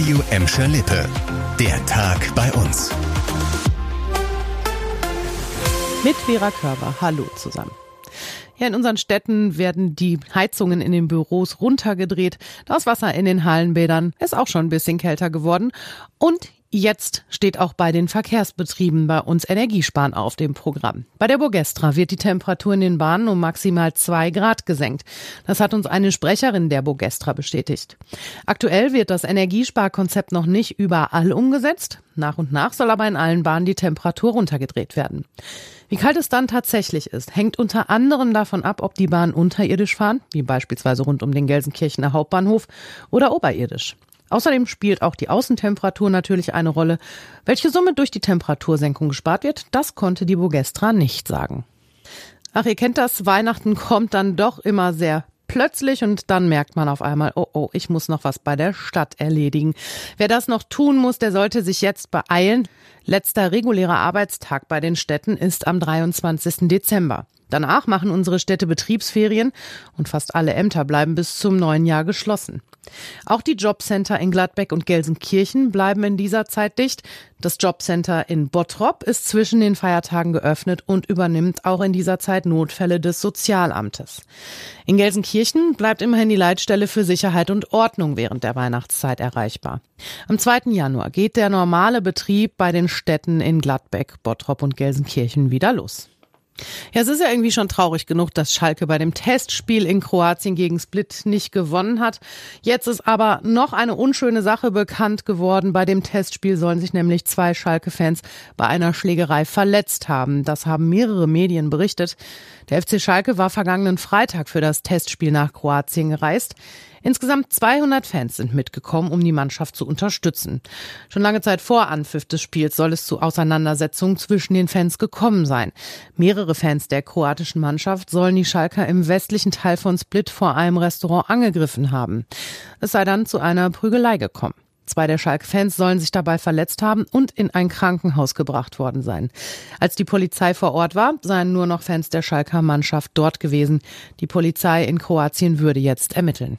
Radio Emscher Lippe. Der Tag bei uns. Mit Vera Körber. Hallo zusammen. Ja, in unseren Städten werden die Heizungen in den Büros runtergedreht. Das Wasser in den Hallenbädern ist auch schon ein bisschen kälter geworden. Und Jetzt steht auch bei den Verkehrsbetrieben bei uns Energiesparen auf dem Programm. Bei der Bogestra wird die Temperatur in den Bahnen um maximal zwei Grad gesenkt. Das hat uns eine Sprecherin der Bogestra bestätigt. Aktuell wird das Energiesparkonzept noch nicht überall umgesetzt. Nach und nach soll aber in allen Bahnen die Temperatur runtergedreht werden. Wie kalt es dann tatsächlich ist, hängt unter anderem davon ab, ob die Bahnen unterirdisch fahren, wie beispielsweise rund um den Gelsenkirchener Hauptbahnhof, oder oberirdisch. Außerdem spielt auch die Außentemperatur natürlich eine Rolle. Welche Summe durch die Temperatursenkung gespart wird, das konnte die Bogestra nicht sagen. Ach, ihr kennt das, Weihnachten kommt dann doch immer sehr plötzlich und dann merkt man auf einmal, oh oh, ich muss noch was bei der Stadt erledigen. Wer das noch tun muss, der sollte sich jetzt beeilen. Letzter regulärer Arbeitstag bei den Städten ist am 23. Dezember. Danach machen unsere Städte Betriebsferien und fast alle Ämter bleiben bis zum neuen Jahr geschlossen. Auch die Jobcenter in Gladbeck und Gelsenkirchen bleiben in dieser Zeit dicht. Das Jobcenter in Bottrop ist zwischen den Feiertagen geöffnet und übernimmt auch in dieser Zeit Notfälle des Sozialamtes. In Gelsenkirchen bleibt immerhin die Leitstelle für Sicherheit und Ordnung während der Weihnachtszeit erreichbar. Am 2. Januar geht der normale Betrieb bei den Städten in Gladbeck, Bottrop und Gelsenkirchen wieder los. Ja, es ist ja irgendwie schon traurig genug, dass Schalke bei dem Testspiel in Kroatien gegen Split nicht gewonnen hat. Jetzt ist aber noch eine unschöne Sache bekannt geworden. Bei dem Testspiel sollen sich nämlich zwei Schalke-Fans bei einer Schlägerei verletzt haben. Das haben mehrere Medien berichtet. Der FC Schalke war vergangenen Freitag für das Testspiel nach Kroatien gereist. Insgesamt 200 Fans sind mitgekommen, um die Mannschaft zu unterstützen. Schon lange Zeit vor Anpfiff des Spiels soll es zu Auseinandersetzungen zwischen den Fans gekommen sein. Mehrere Fans der kroatischen Mannschaft sollen die Schalker im westlichen Teil von Split vor einem Restaurant angegriffen haben. Es sei dann zu einer Prügelei gekommen. Zwei der Schalke-Fans sollen sich dabei verletzt haben und in ein Krankenhaus gebracht worden sein. Als die Polizei vor Ort war, seien nur noch Fans der Schalker Mannschaft dort gewesen. Die Polizei in Kroatien würde jetzt ermitteln.